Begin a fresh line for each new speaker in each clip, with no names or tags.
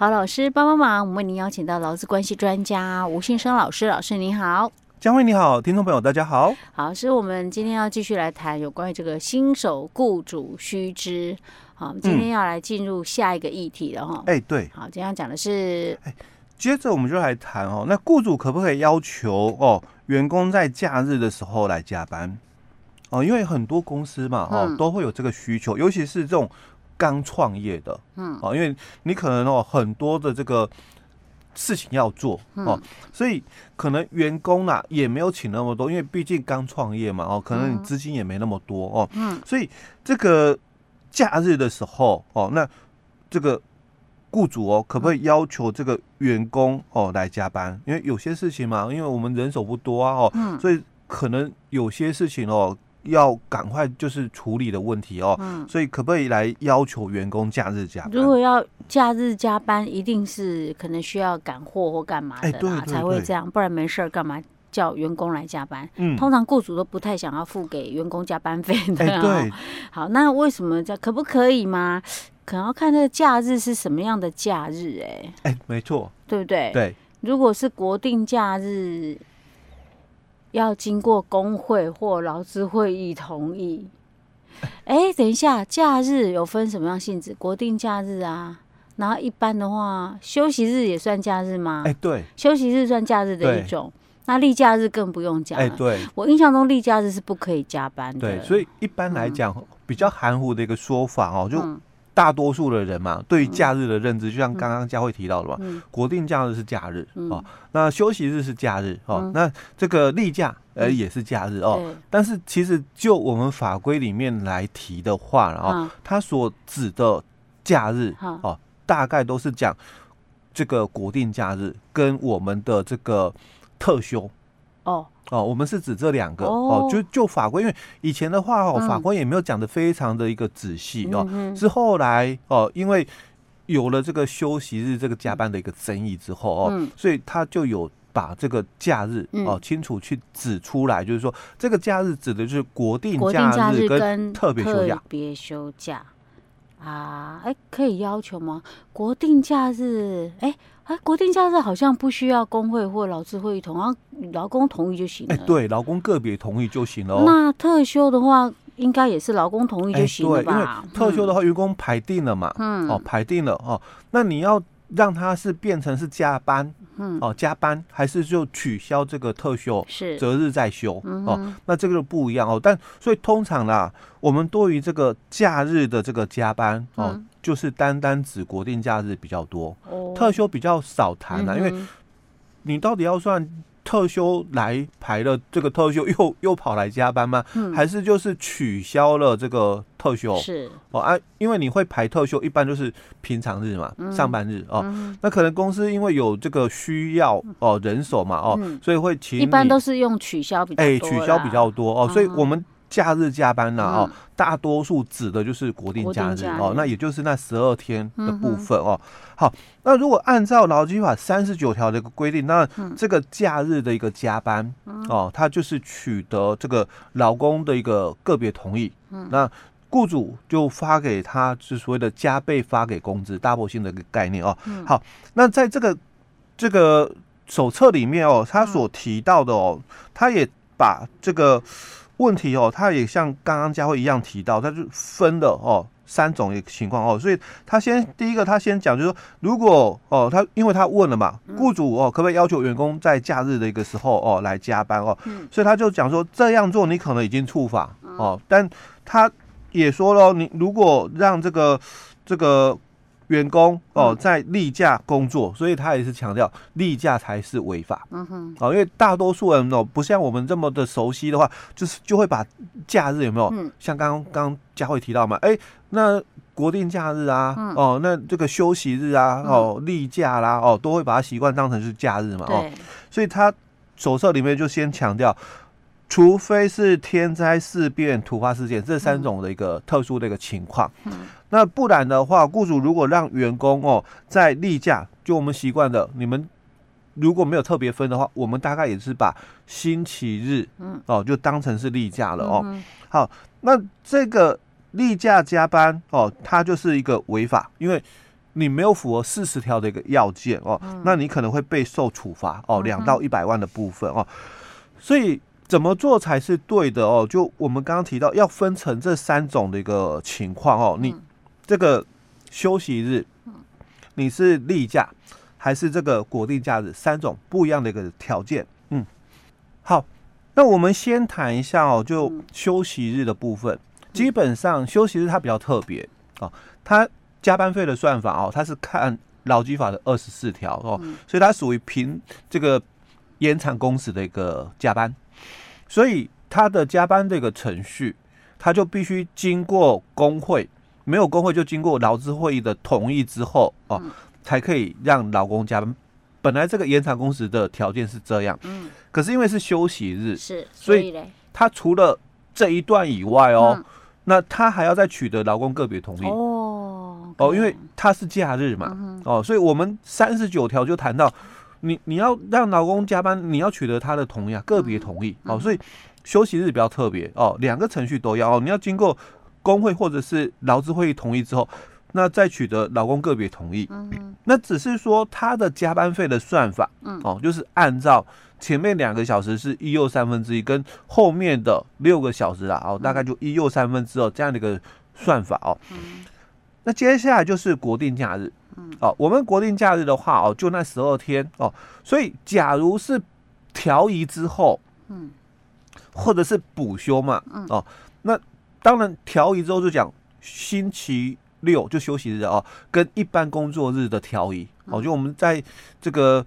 好，老师帮帮忙，我们为您邀请到劳资关系专家吴信生老师，老师您好。
江慧你好，听众朋友大家好。
好，是我们今天要继续来谈有关于这个新手雇主须知。好，我们今天要来进入下一个议题了哈。
哎、嗯，对。
好，今天要讲的是，
哎，接着我们就来谈哦，那雇主可不可以要求哦员工在假日的时候来加班？哦，因为很多公司嘛，哦都会有这个需求，尤其是这种刚创业的，嗯，哦，因为你可能哦很多的这个。事情要做哦，所以可能员工呐也没有请那么多，因为毕竟刚创业嘛哦，可能你资金也没那么多哦，嗯，所以这个假日的时候哦，那这个雇主哦，可不可以要求这个员工哦来加班？因为有些事情嘛，因为我们人手不多啊哦，所以可能有些事情哦。要赶快就是处理的问题哦，嗯，所以可不可以来要求员工假日加班？
如果要假日加班，一定是可能需要赶货或干嘛的啦，欸、对对对才会这样，不然没事儿干嘛叫员工来加班？嗯，通常雇主都不太想要付给员工加班费的。欸、对，好，那为什么这可不可以吗？可能要看那个假日是什么样的假日，哎，哎，
没错，
对不对？
对，
如果是国定假日。要经过工会或劳资会议同意。哎，等一下，假日有分什么样性质？国定假日啊，然后一般的话，休息日也算假日吗？
哎，对，
休息日算假日的一种。那例假日更不用讲了。哎，
对，
我印象中例假日是不可以加班的。
对，所以一般来讲，嗯、比较含糊的一个说法哦，就。嗯大多数的人嘛，对于假日的认知，就像刚刚佳慧提到的嘛，嗯、国定假日是假日、嗯、哦，那休息日是假日哦，嗯、那这个例假呃也是假日哦。嗯、但是其实就我们法规里面来提的话，然后、哦、它所指的假日哦，大概都是讲这个国定假日跟我们的这个特休哦。哦，我们是指这两个哦，哦，就就法规，因为以前的话哦，法官也没有讲的非常的一个仔细哦，是后来哦，因为有了这个休息日这个加班的一个争议之后哦，嗯、所以他就有把这个假日哦清楚去指出来，嗯、就是说这个假日指的就是国定假日跟特别休假，
特别休假啊，哎，可以要求吗？国定假日，哎。哎，国定假日好像不需要工会或劳资会议同啊，劳工同意就行了。哎，
对，劳工个别同意就行了。
那特休的话，应该也是劳工同意就行了吧？
对，因为特休的话，员工排定了嘛。嗯。哦，排定了哦。那你要让他是变成是加班，嗯，哦，加班还是就取消这个特休，是择日再休哦。那这个就不一样哦。但所以通常啦，我们对于这个假日的这个加班哦。就是单单指国定假日比较多，特休比较少谈啊，因为你到底要算特休来排了这个特休，又又跑来加班吗？还是就是取消了这个特休？是哦啊，因为你会排特休，一般就是平常日嘛，上班日哦。那可能公司因为有这个需要哦，人手嘛哦，所以会请。
一般都是用取消比较多。哎，
取消比较多哦，所以我们。假日加班呢？哦，大多数指的就是国定假日哦，那也就是那十二天的部分哦。好，那如果按照劳基法三十九条的一个规定，那这个假日的一个加班哦，它就是取得这个劳工的一个个别同意，那雇主就发给他，是所谓的加倍发给工资 double 性的一个概念哦。好，那在这个这个手册里面哦，他所提到的哦，他也把这个。问题哦，他也像刚刚佳慧一样提到，他就分了哦三种情况哦，所以他先第一个他先讲就是说，如果哦他因为他问了嘛，雇主哦可不可以要求员工在假日的一个时候哦来加班哦，所以他就讲说这样做你可能已经触法哦，但他也说了，你如果让这个这个。员工哦，在例假工作，所以他也是强调例假才是违法。嗯哼，哦，因为大多数人哦，不像我们这么的熟悉的话，就是就会把假日有没有？嗯，像刚刚刚佳慧提到嘛，哎，那国定假日啊，哦，那这个休息日啊，哦，例假啦，哦，都会把它习惯当成是假日嘛。哦，所以他手册里面就先强调，除非是天灾事变、突发事件这三种的一个特殊的一个情况。嗯。那不然的话，雇主如果让员工哦在例假，就我们习惯的，你们如果没有特别分的话，我们大概也是把星期日，嗯，哦就当成是例假了哦。嗯、好，那这个例假加班哦，它就是一个违法，因为你没有符合四十条的一个要件哦，嗯、那你可能会被受处罚哦，两到一百万的部分哦。所以怎么做才是对的哦？就我们刚刚提到，要分成这三种的一个情况哦。你这个休息日，你是例假还是这个国定假日？三种不一样的一个条件。嗯，好，那我们先谈一下哦，就休息日的部分。基本上休息日它比较特别哦，它加班费的算法哦，它是看劳基法的二十四条哦，所以它属于平这个。延长工时的一个加班，所以他的加班这个程序，他就必须经过工会，没有工会就经过劳资会议的同意之后哦，才可以让劳工加班。本来这个延长工时的条件是这样，嗯，可是因为是休息日，
是，
所以他除了这一段以外哦，那他还要再取得劳工个别同意。哦，哦，因为他是假日嘛，哦，所以我们三十九条就谈到。你你要让劳工加班，你要取得他的同意啊，个别同意哦，所以休息日比较特别哦，两个程序都要哦，你要经过工会或者是劳资会议同意之后，那再取得劳工个别同意。嗯，那只是说他的加班费的算法，嗯，哦，就是按照前面两个小时是一又三分之一，跟后面的六个小时啊，哦，大概就一又三分之二这样的一个算法哦。嗯，那接下来就是国定假日。哦，我们国定假日的话，哦，就那十二天哦，所以假如是调移之后，嗯，或者是补休嘛，嗯。哦，那当然调移之后就讲星期六就休息日哦，跟一般工作日的调移哦，就我们在这个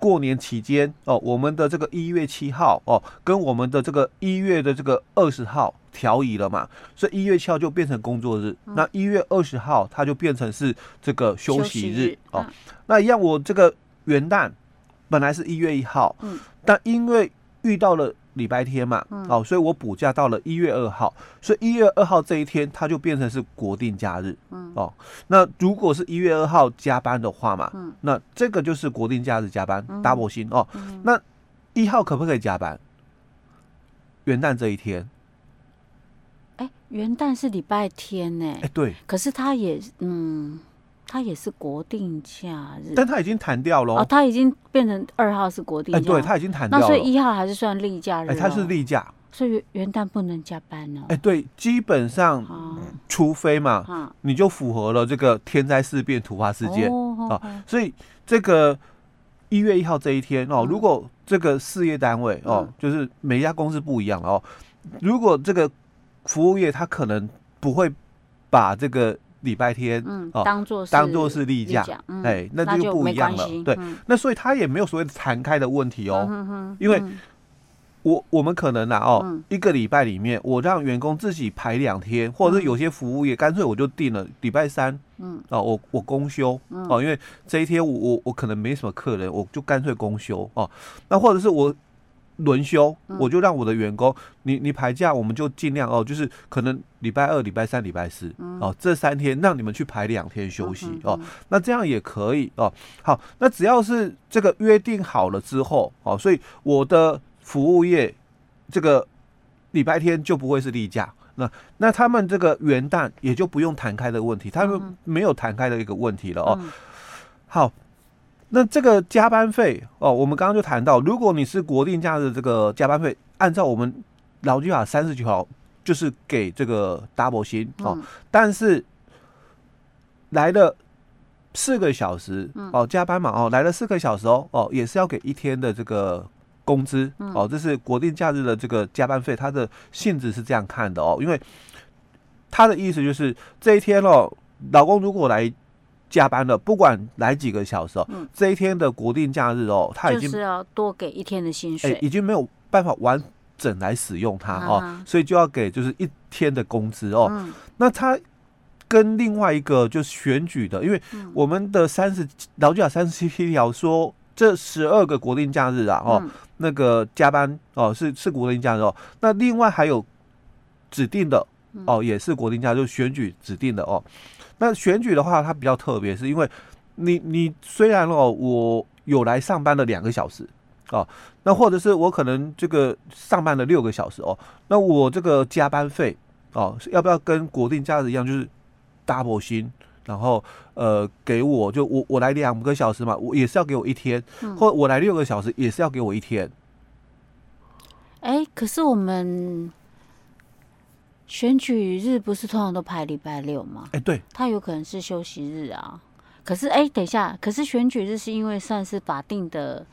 过年期间哦，我们的这个一月七号哦，跟我们的这个一月的这个二十号。调移了嘛，所以一月七号就变成工作日，嗯、那一月二十号它就变成是这个休息日，哦。嗯、那一样，我这个元旦本来是一月一号，嗯，但因为遇到了礼拜天嘛，嗯、哦，所以我补假到了一月二号，所以一月二号这一天它就变成是国定假日，嗯，哦。那如果是一月二号加班的话嘛，嗯，那这个就是国定假日加班、嗯、double 薪哦。嗯、那一号可不可以加班？元旦这一天。
哎，元旦是礼拜天呢。
哎，对。
可是他也，嗯，他也是国定假日。
但他已经弹掉了。
哦，他已经变成二号是国定假。哎，
对，他已经弹掉了。
那所以一号还是算例假日。
哎，他是例假。
所以元旦不能加班哦。
哎，对，基本上，除非嘛，你就符合了这个天灾事变突发事件啊。所以这个一月一号这一天哦，如果这个事业单位哦，就是每一家公司不一样哦，如果这个。服务业他可能不会把这个礼拜天嗯当做当做是例假，哎，那就不一样了。对，那所以他也没有所谓的弹开的问题哦，因为我我们可能啊哦一个礼拜里面我让员工自己排两天，或者是有些服务业干脆我就定了礼拜三，嗯。哦我我公休哦，因为这一天我我我可能没什么客人，我就干脆公休哦，那或者是我。轮休，我就让我的员工，你你排假，我们就尽量哦，就是可能礼拜二、礼拜三、礼拜四哦，这三天让你们去排两天休息哦，那这样也可以哦。好，那只要是这个约定好了之后哦，所以我的服务业这个礼拜天就不会是例假，那那他们这个元旦也就不用弹开的问题，他们没有弹开的一个问题了哦。好。那这个加班费哦，我们刚刚就谈到，如果你是国定假日这个加班费，按照我们劳基法三十九条，就是给这个 double 薪哦。嗯、但是来了四个小时哦，加班嘛哦，来了四个小时哦哦，也是要给一天的这个工资哦。这是国定假日的这个加班费，它的性质是这样看的哦，因为他的意思就是这一天哦，老公如果来。加班了，不管来几个小时哦，嗯、这一天的国定假日哦，他已经
就是要多给一天的薪水，
欸，已经没有办法完整来使用它哦，啊、所以就要给就是一天的工资哦。嗯、那他跟另外一个就是选举的，因为我们的三十劳基法三十七条说，这十二个国定假日啊哦，嗯、那个加班哦是是国定假日哦，那另外还有指定的哦，也是国定假日，就是选举指定的哦。那选举的话，它比较特别，是因为你你虽然哦，我有来上班的两个小时哦，那或者是我可能这个上班了六个小时哦，那我这个加班费哦，要不要跟国定假日一样，就是 double 薪然后呃给我就我我来两个小时嘛，我也是要给我一天，嗯、或我来六个小时也是要给我一天。
哎，可是我们选举日不是通常都排礼拜六吗？
哎，对，
他有可能是休息日啊。可是哎，等一下，可是选举日是因为算是法定的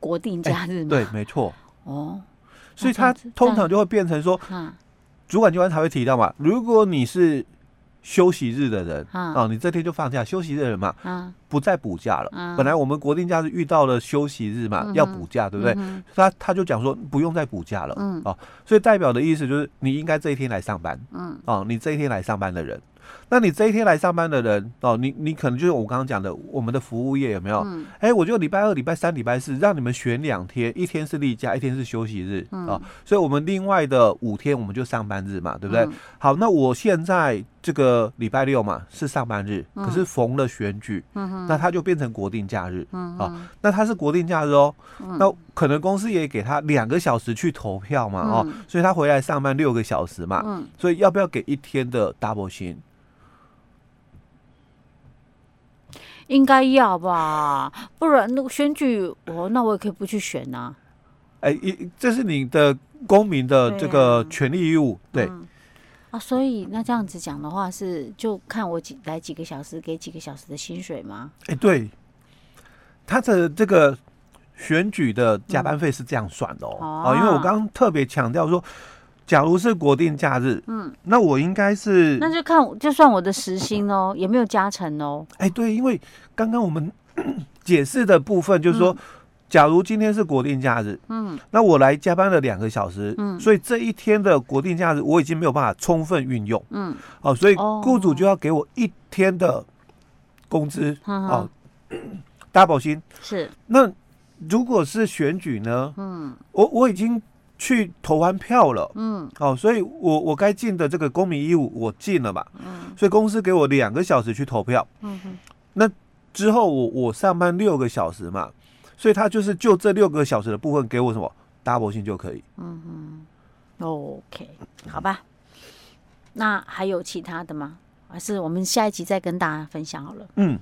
国定假日吗？
对，没错。哦，所以他通常就会变成说，主管机关才会提到嘛，如果你是。休息日的人啊、哦，你这天就放假，休息日的人嘛，啊、不再补假了。啊、本来我们国定假日遇到了休息日嘛，嗯、要补假，对不对？嗯、他他就讲说不用再补假了。嗯，哦，所以代表的意思就是你应该这一天来上班。嗯，哦，你这一天来上班的人。那你这一天来上班的人哦，你你可能就是我刚刚讲的我们的服务业有没有？哎、嗯欸，我就礼拜二、礼拜三、礼拜四让你们选两天，一天是例假，一天是休息日哦。所以我们另外的五天我们就上班日嘛，对不对？嗯、好，那我现在这个礼拜六嘛是上班日，嗯、可是逢了选举，嗯、那他就变成国定假日。啊。那他是国定假日哦，嗯、那可能公司也给他两个小时去投票嘛，哦，嗯、所以他回来上班六个小时嘛，嗯、所以要不要给一天的 double 薪？
应该要吧，不然那个选举，我那我也可以不去选呐、啊。
哎，一这是你的公民的这个权利义务，对，啊，对、嗯、
啊。所以那这样子讲的话，是就看我几来几个小时，给几个小时的薪水吗？
哎，对，他的这个选举的加班费是这样算的哦。因为我刚刚特别强调说。假如是国定假日，嗯，那我应该是
那就看就算我的时薪哦，也没有加成哦。
哎、欸，对，因为刚刚我们 解释的部分就是说，嗯、假如今天是国定假日，嗯，那我来加班了两个小时，嗯，所以这一天的国定假日我已经没有办法充分运用，嗯，哦，所以雇主就要给我一天的工资，哦，double 薪。
是。
那如果是选举呢？嗯，我我已经。去投完票了，嗯，哦，所以我我该尽的这个公民义务我尽了嘛，嗯，所以公司给我两个小时去投票，嗯哼，那之后我我上班六个小时嘛，所以他就是就这六个小时的部分给我什么？double 性就可以，嗯
哼，OK，好吧，那还有其他的吗？还是我们下一集再跟大家分享好了，嗯。